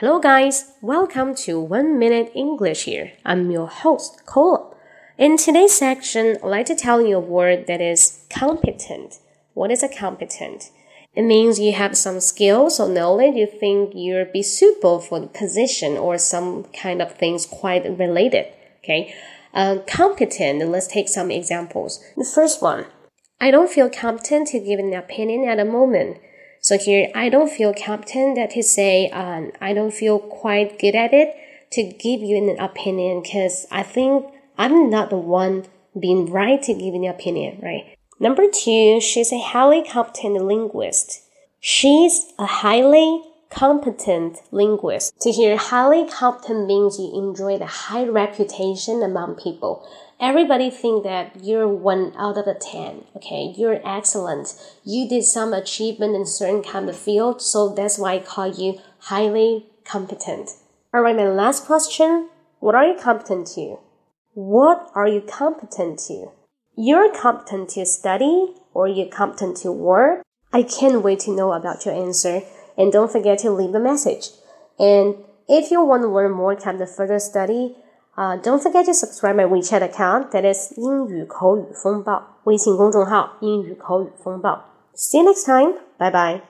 Hello, guys. Welcome to One Minute English here. I'm your host, Cole. In today's section, I'd like to tell you a word that is competent. What is a competent? It means you have some skills or knowledge you think you'll be suitable for the position or some kind of things quite related. Okay. Uh, competent, let's take some examples. The first one, I don't feel competent to give an opinion at the moment. So here, I don't feel competent that to say, um, I don't feel quite good at it to give you an opinion because I think I'm not the one being right to give an opinion, right? Number two, she's a highly competent linguist. She's a highly competent linguist. To hear highly competent means you enjoy the high reputation among people. Everybody think that you're one out of the 10 okay? You're excellent. You did some achievement in certain kind of field so that's why i call you highly competent. All right my last question. What are you competent to? What are you competent to? You're competent to study or you're competent to work? I can't wait to know about your answer and don't forget to leave a message and if you want to learn more kind of further study uh, don't forget to subscribe my WeChat account. That is 英语口语风暴微信公众号英语口语风暴。See you next time. Bye bye.